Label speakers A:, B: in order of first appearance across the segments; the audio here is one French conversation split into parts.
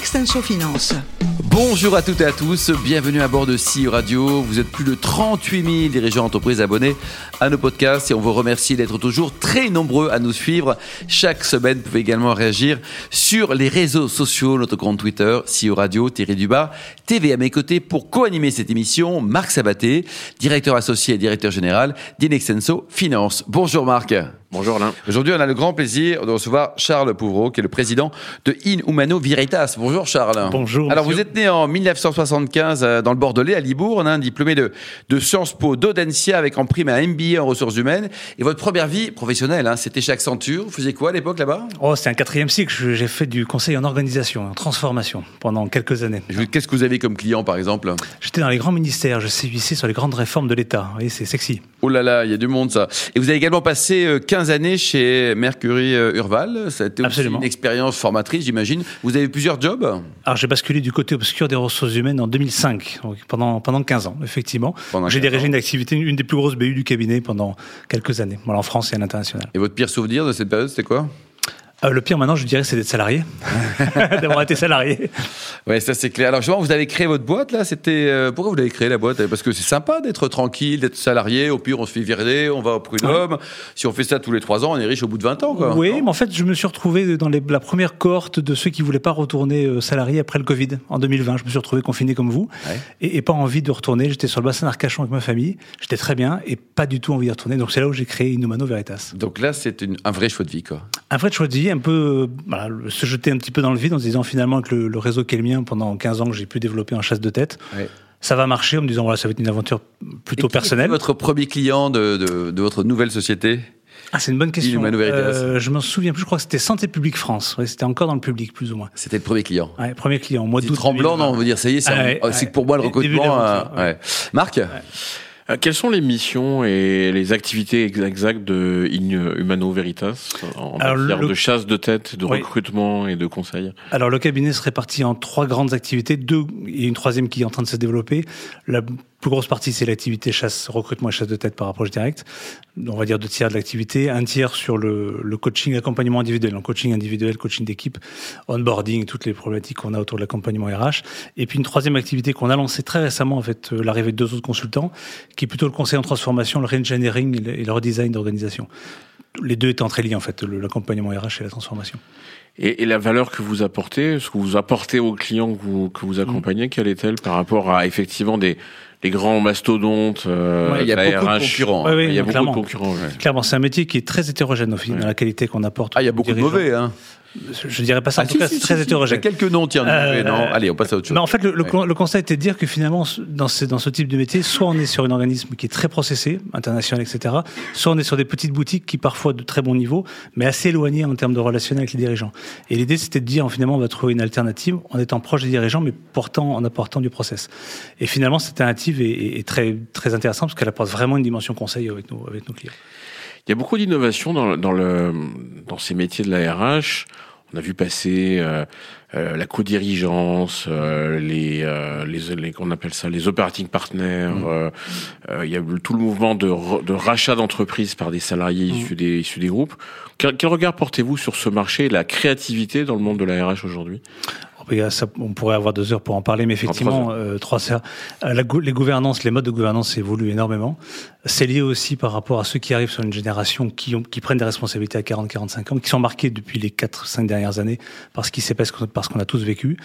A: Inextenso Finance.
B: Bonjour à toutes et à tous, bienvenue à bord de CEO Radio. Vous êtes plus de 38 000 dirigeants d'entreprise abonnés à nos podcasts et on vous remercie d'être toujours très nombreux à nous suivre. Chaque semaine, vous pouvez également réagir sur les réseaux sociaux, notre compte Twitter, CEO Radio, Thierry Dubas, TV à mes côtés pour co-animer cette émission, Marc Sabaté, directeur associé et directeur général d'Inexenso Finance. Bonjour Marc.
C: Bonjour Alain.
B: Aujourd'hui, on a le grand plaisir de recevoir Charles Pouvreau, qui est le président de In Humano Veritas. Bonjour Charles.
D: Bonjour.
B: Alors,
D: monsieur.
B: vous êtes né en 1975 euh, dans le Bordelais, à a un diplômé de, de Sciences Po d'Audencia avec en prime un MBA en ressources humaines. Et votre première vie professionnelle, hein, c'était chez Accenture. Vous faisiez quoi à l'époque là-bas?
D: Oh, c'est un quatrième cycle. J'ai fait du conseil en organisation, en transformation pendant quelques années.
B: Qu'est-ce que vous avez comme client, par exemple?
D: J'étais dans les grands ministères. Je sévissais sur les grandes réformes de l'État. Vous voyez, c'est sexy.
B: Oh là là, il y a du monde, ça. Et vous avez également passé euh, 15 années chez Mercury euh, Urval. Ça a été aussi une expérience formatrice, j'imagine. Vous avez plusieurs jobs
D: Alors, j'ai basculé du côté obscur des ressources humaines en 2005, donc pendant, pendant 15 ans, effectivement. J'ai
B: 15
D: dirigé une activité, une des plus grosses BU du cabinet pendant quelques années, voilà, en France et à l'international.
B: Et votre pire souvenir de cette période, c'était quoi?
D: Euh, le pire maintenant, je dirais, c'est d'être salarié, d'avoir été salarié.
B: Ouais, ça c'est clair. Alors justement, vous avez créé votre boîte là. C'était euh, pourquoi vous l'avez créé la boîte? Parce que c'est sympa d'être tranquille, d'être salarié. Au pire, on se fait virer, on va au prud'homme. Si on fait ça tous les trois ans, on est riche au bout de 20 ans, quoi.
D: Oui, mais en fait, je me suis retrouvé dans les- la première cohorte de ceux qui voulaient pas retourner euh, salariés après le Covid en 2020. Je me suis retrouvé confiné comme vous
B: Ouais.
D: et, et pas envie de retourner. J'étais sur le bassin d'Arcachon avec ma famille. J'étais très bien et pas du tout envie de retourner. Donc c'est là où j'ai créé Inumano Veritas.
B: Donc là, c'est un vrai choix de vie, quoi.
D: Un vrai choix de vie, un peu voilà, se jeter un petit peu dans le vide en se disant finalement que le, le réseau qui est le mien pendant 15 ans que j'ai pu développer en chasse de tête,
B: Ouais.
D: ça va marcher en me disant voilà ça va être une aventure plutôt
B: Et qui
D: personnelle.
B: Votre premier client de, de, de votre nouvelle société?
D: Ah c'est une bonne question. Euh, je m'en souviens plus. Je crois que c'était Santé publique France. Ouais, c'était encore dans le public plus ou moins.
B: C'était le premier client.
D: Ouais, premier client,
B: C'est
D: d'août.
B: tremblant,
D: 2020.
B: non On veut dire, ça y est, c'est
D: Ah ouais,
B: c'est
D: ouais.
B: pour moi le recrutement. euh. Marc
C: Quelles sont les missions et les activités ex- exactes de Humano Veritas en
D: Alors,
C: matière
D: le-
C: de chasse de tête, de
D: Oui.
C: recrutement et de conseil
D: Alors, le cabinet se répartit en trois grandes activités, deux et une troisième qui est en train de se développer. La plus grosse partie, c'est l'activité chasse, recrutement et chasse de tête par approche directe. On va dire deux tiers de l'activité, un tiers sur le, le coaching, accompagnement individuel, en coaching individuel, coaching d'équipe, onboarding, toutes les problématiques qu'on a autour de l'accompagnement RH. Et puis une troisième activité qu'on a lancée très récemment, en fait, euh, l'arrivée de deux autres consultants, qui est plutôt le conseil en transformation, le re-engineering et le- redesign d'organisation. Les deux étant très liés, en fait, l'accompagnement RH et la transformation.
C: et, et la valeur que vous apportez, ce que vous apportez aux clients que vous, que vous accompagnez, quelle est-elle par rapport à effectivement des les grands mastodontes euh,
D: Ouais,
B: Il y a beaucoup de concurrents.
D: Ouais, oui,
C: Il y a beaucoup
D: clairement.
C: de concurrents. ouais.
D: Clairement, c'est un métier qui est très hétérogène au final,
C: Ouais.
D: dans la qualité qu'on apporte.
B: Ah, il y a beaucoup de mauvais, hein.
D: Je dirais pas ça, en
B: Ah,
D: tout
B: si,
D: cas,
B: si,
D: c'est très hétérogène.
B: Il y a quelques noms, tiens.
D: Euh,
B: non? Allez, on passe à autre chose.
D: Mais en fait, le, le
B: Ouais.
D: le constat était de dire que finalement, dans ce, dans ce type de métier, soit on est sur un organisme qui est très processé, international, etc., soit on est sur des petites boutiques qui parfois de très bon niveau, mais assez éloignées en termes de relationnel avec les dirigeants. Et l'idée, c'était de dire, finalement, on va trouver une alternative en étant proche des dirigeants, mais pourtant en apportant du process. Et finalement, cette alternative est, est- est très, très intéressante parce qu'elle apporte vraiment une dimension conseil avec nos, avec nos clients.
C: Il y a beaucoup d'innovation dans, dans, le, dans ces métiers de la RH. On a vu passer euh, euh, la co-dirigence, euh, les, euh, les, les, qu'on appelle ça, les operating partners. euh, euh, il y a eu tout le mouvement de, de rachat d'entreprises par des salariés issus, des, issus des groupes. Quel, quel regard portez-vous sur ce marché et la créativité dans le monde de la RH aujourd'hui?
D: Il y a ça- on pourrait avoir deux heures pour en parler, mais effectivement,
C: trois
D: euh, trois heures. Euh, la les gouvernances, les modes de gouvernance évoluent énormément. C'est lié aussi par rapport à ceux qui arrivent sur une génération qui, ont, qui prennent des responsabilités à 40-45 ans, qui sont marqués depuis les 4-5 dernières années par ce qui s'est passé, parce qu'on a tous vécu.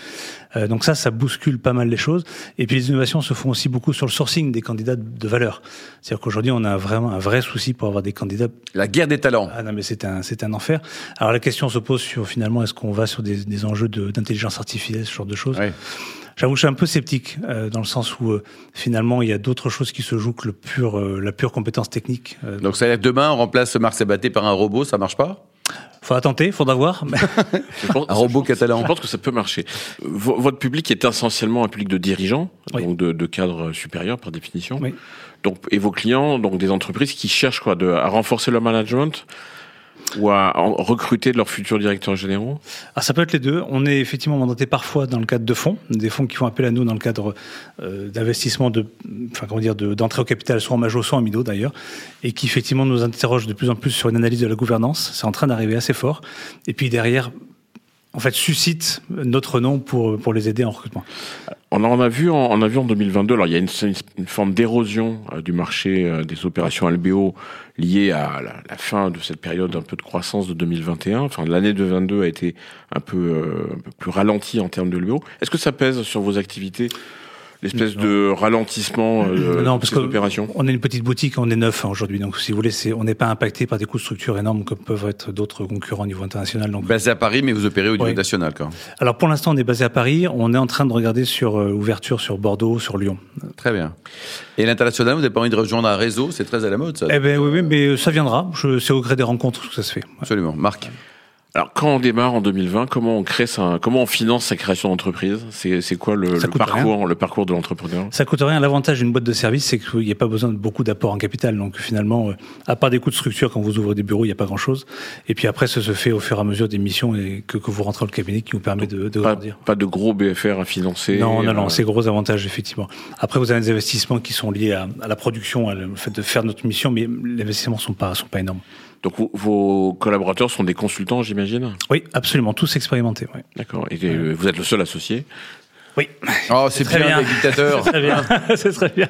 D: Euh, donc ça, ça bouscule pas mal les choses. Et puis les innovations se font aussi beaucoup sur le sourcing des candidats de valeur. C'est-à-dire qu'aujourd'hui, on a vraiment un vrai souci pour avoir des candidats
B: La guerre des talents.
D: ah non, mais c'est un, c'est un enfer. Alors la question se pose sur finalement, est-ce qu'on va sur des, des enjeux de- d'intelligence artificielle, ce genre de choses
B: Ouais.
D: J'avoue, que je suis un peu sceptique euh, dans le sens où euh, finalement il y a d'autres choses qui se jouent que le pur, euh, la pure compétence technique. Euh,
B: Donc ça veut dire que demain, on remplace Marc Sabaté par un robot, ça marche pas?
D: Faudra tenter, faudra voir.
C: pense-
B: Un robot
C: je
B: catalan.
C: Je pense que ça peut marcher. V- votre public est essentiellement un public de dirigeants,
D: Oui.
C: donc de, de cadres supérieurs par définition.
D: Oui.
C: Donc, et vos clients, donc des entreprises qui cherchent quoi, de, à renforcer leur management ou à recruter leurs futurs directeurs généraux
D: Ah, ça peut être les deux. On est effectivement mandaté parfois dans le cadre de fonds, des fonds qui font appel à nous dans le cadre euh, d'investissement de, enfin comment dire, de- d'entrée au capital, soit en major, soit en minot d'ailleurs, et qui effectivement nous interrogent de plus en plus sur une analyse de la gouvernance. C'est en train d'arriver assez fort. Et puis derrière, en fait, suscite notre nom pour pour les aider en recrutement.
C: On en a vu en, a vu en 2022. Alors il y a une, forme d'érosion euh, du marché euh, des opérations LBO liée à la, la fin de cette période un peu de croissance de 2021. Enfin l'année 2022 a été un peu, euh, un peu plus ralentie en termes de LBO. Est-ce que ça pèse sur vos activités? L'espèce de ralentissement euh,
D: non,
C: de
D: parce
C: ces
D: que
C: opérations
D: on est une petite boutique, on est neuf hein, aujourd'hui, donc si vous voulez, on n'est pas impacté par des coûts de structure énormes comme peuvent être d'autres concurrents au niveau international. Donc,
B: Basé à Paris, mais vous opérez au niveau
D: Oui.
B: national, quoi.
D: alors pour l'instant, on est basé à Paris. On est en train de regarder sur euh, ouverture sur Bordeaux, sur Lyon.
B: Très bien. Et l'international, vous n'avez pas envie de rejoindre un réseau? C'est très à la mode, ça.
D: Eh ben oui, oui, mais ça viendra. Je, c'est au gré des rencontres que ça se fait.
B: Absolument. Marc?
C: Alors quand on démarre en 2020, comment on crée ça, comment on finance sa création d'entreprise? C'est quoi le, parcours, le parcours de l'entrepreneur?
D: Ça coûte rien. L'avantage d'une boîte de service, c'est qu'il n'y a pas besoin de beaucoup d'apports en capital. Donc finalement, euh, à part des coûts de structure quand vous ouvrez des bureaux, il n'y a pas grand-chose. Et puis après, ça se fait au fur et à mesure des missions et que, que vous rentrez dans le cabinet qui vous permet de, de
C: pas,
D: grandir.
C: pas de gros BFR à financer.
D: Non, non, non,
C: euh,
D: c'est gros avantage, effectivement. Après, vous avez des investissements qui sont liés à, à la production, à le fait de faire notre mission, mais les investissements sont pas, sont pas énormes.
C: Donc vos collaborateurs sont des consultants, j'imagine?
D: Oui, absolument, tous expérimentés. Oui.
C: D'accord. Et euh, vous êtes le seul associé
D: Oui,
B: Oh, c'est
D: très
B: bien,
D: bien.
B: les dictateurs.
D: c'est très bien. c'est très bien.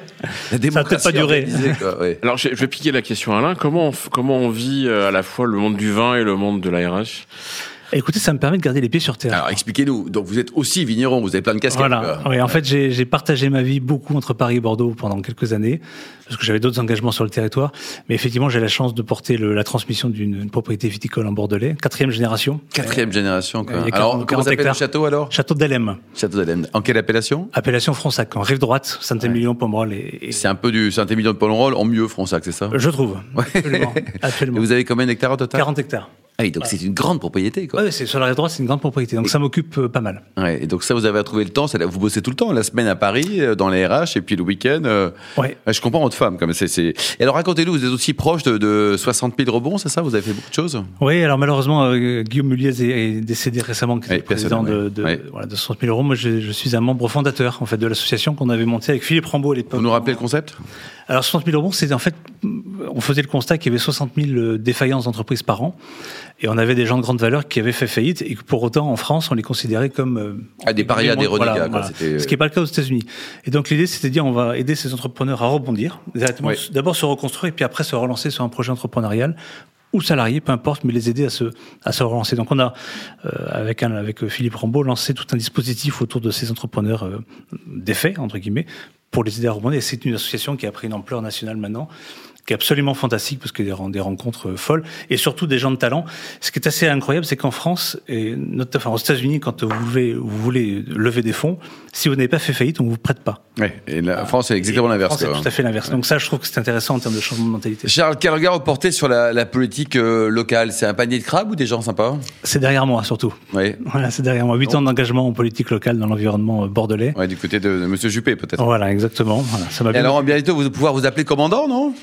B: La démocratie
D: pas durer.
B: organisée, quoi, ouais.
C: Alors je vais piquer la question à Alain. Comment on, comment on vit euh, à la fois le monde du vin et le monde de la RH
D: Écoutez, ça me permet de garder les pieds sur terre.
B: Alors, expliquez-nous. Donc, vous êtes aussi vigneron, vous avez plein de casquettes.
D: Voilà. Oui, en fait, j'ai partagé ma vie beaucoup entre Paris et Bordeaux pendant quelques années, parce que j'avais d'autres engagements sur le territoire. Mais effectivement, j'ai la chance de porter le- la transmission d'une une propriété viticole en Bordelais, quatrième génération.
B: Quatrième génération, quoi.
D: Il y a 40
B: Alors, comment
D: 40
B: s'appelle le château, alors?
D: Château d'Alem,
B: Château d'Alem. En quelle appellation?
D: Appellation Fronsac, en rive droite, Saint-Émilion, Pomerol et, et-
B: C'est un peu du Saint-Émilion de Polonrol en mieux, Fronsac, c'est ça?
D: Je trouve. Absolument.
B: Et
D: absolument.
B: vous avez combien d'hectares au total?
D: 40 hectares.
B: Ah oui, donc c'est une grande propriété, quoi.
D: Ouais, c'est sur la rive droite, c'est une grande propriété, donc ça m'occupe euh, pas mal.
B: Ouais, et donc ça, vous avez trouvé le temps. Vous bossez tout le temps, la semaine à Paris, euh, dans les RH, et puis le week-end. euh,
D: Ouais.
B: Je comprends votre femme. Comme c'est, c'est... Et alors racontez-nous, vous êtes aussi proche de, de 60 000 rebonds, c'est ça Vous avez fait beaucoup de choses?
D: Oui, alors malheureusement, euh, Guillaume Muliez est, est décédé récemment, qui était président de,
B: oui.
D: de,
B: Oui.
D: voilà, de 60 000 euros. Moi, je, je suis un membre fondateur en fait de l'association qu'on avait montée avec Philippe Rambaud à l'époque.
B: Vous nous rappelez le concept?
D: Alors 60 000 euros, c'est en fait, on faisait le constat qu'il y avait 60 000 défaillances d'entreprises par an, et on avait des gens de grande valeur qui avaient fait faillite, et que pour autant en France, on les considérait comme euh,
B: Ah, des parias, des renégats,
D: voilà.
B: c'était-
D: Ce qui n'est pas le cas aux États-Unis. Et donc l'idée, c'était de dire, on va aider ces entrepreneurs à rebondir,
B: Oui.
D: d'abord se reconstruire, et puis après se relancer sur un projet entrepreneurial ou salarié, peu importe, mais les aider à se, à se relancer. Donc on a, euh, avec, un, avec Philippe Rambaud, lancé tout un dispositif autour de ces entrepreneurs euh, défaits, entre guillemets, pour les aider à rebondir. Et c'est une association qui a pris une ampleur nationale maintenant, qui est absolument fantastique parce qu'il y a des, rencontres euh, folles et surtout des gens de talent. Ce qui est assez incroyable, c'est qu'en France et notamment enfin, aux États-Unis, quand vous voulez, vous voulez lever des fonds, si vous n'avez pas fait faillite, on vous prête pas.
B: Ouais. Et la France, c'est exactement l'inverse.
D: C'est tout à fait l'inverse. Donc ça, je trouve que c'est intéressant en termes de changement de mentalité.
B: Charles, quel regard vous portez sur la, la politique euh, locale C'est un panier de crabes ou des gens sympas?
D: C'est derrière moi surtout.
B: Oui.
D: Voilà, c'est derrière moi. Huit ans d'engagement en politique locale dans l'environnement euh, bordelais.
B: Ouais, du côté de, de Monsieur Juppé, peut-être.
D: Voilà, exactement. Voilà, ça m'a
B: alors, bientôt, vous allez pouvoir vous appeler commandant, non?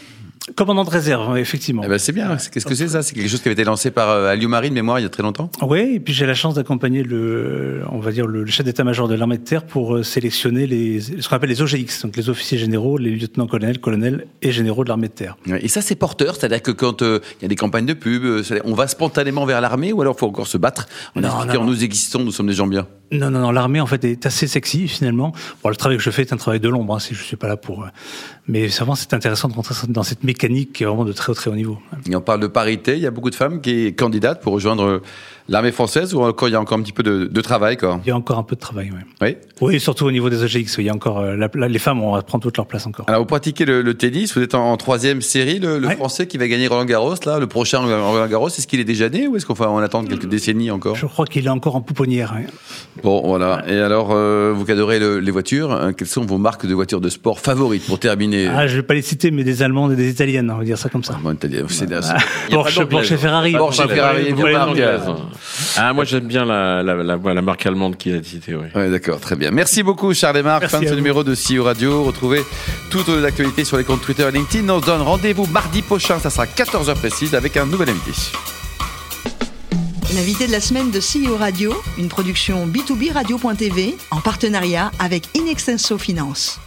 D: Commandant de réserve, oui, effectivement.
B: Eh ben, c'est bien. Qu'est-ce que c'est ça? C'est quelque chose qui avait été lancé par euh, mémoire il y a très longtemps?
D: Oui, et puis j'ai la chance d'accompagner le, on va dire le, le chef d'état-major de l'armée de terre pour euh, sélectionner les, ce qu'on appelle les OGX, donc les officiers généraux, les lieutenants-colonels, colonels et généraux de l'armée de terre.
B: Et ça, c'est porteur, c'est-à-dire que quand euh, il y a des campagnes de pub, euh, on va spontanément vers l'armée ou alors faut encore se battre? En
D: Non,
B: expliquant
D: non, non.
B: nous existons, nous sommes des gens bien.
D: Non, non, non, l'armée en fait est assez sexy finalement. Bon, le travail que je fais est un travail de l'ombre, hein, si je suis pas là pour. Mais vraiment, c'est intéressant de rentrer dans cette mécanique qui est vraiment de très très haut niveau.
B: Et on parle de parité, il y a beaucoup de femmes qui candidatent pour rejoindre euh, l'armée française ou encore il y a encore un petit peu de, de travail, quoi?
D: Il y a encore un peu de travail, oui.
B: Oui?
D: Oui, surtout au niveau des OGX, il y a encore euh, la- la- les femmes vont prendre toute leur place encore.
B: Alors vous pratiquez le, le tennis, vous êtes en, en troisième série, le, le
D: Ouais.
B: Français qui va gagner Roland Garros, là, le prochain Roland Garros, est-ce qu'il est déjà né ou est-ce qu'on va en attendre quelques décennies encore?
D: Je crois qu'il est encore en pouponnière.
B: Bon, voilà. Et alors, euh, vous le- les voitures, hein, quelles sont vos marques de voitures de sport favorites pour terminer?
D: Ah, je vais pas les citer, mais des Allemandes et des Italiennes, on va dire ça comme ça.
B: Bon, t'as- c'est là, c'est-
C: Il y a pas
D: Porsche. Porsche et Ferrari.
B: Porsche et
D: Vous
B: Ferrari,
D: voyez,
C: Ah, moi j'aime bien la, la, la, la marque allemande qui a cité, oui.
B: Ouais, d'accord, très bien. Merci beaucoup, Charles et Marc.
D: Merci
B: Fin de ce
D: vous.
B: numéro de CEO Radio. Retrouvez toutes les actualités sur les comptes Twitter et LinkedIn. On se donne rendez-vous mardi prochain. Ça sera 14h précise avec un nouvel invité.
A: L'invité de la semaine de CEO Radio, une production B2B Radio.tv en partenariat avec Inextenso Finance.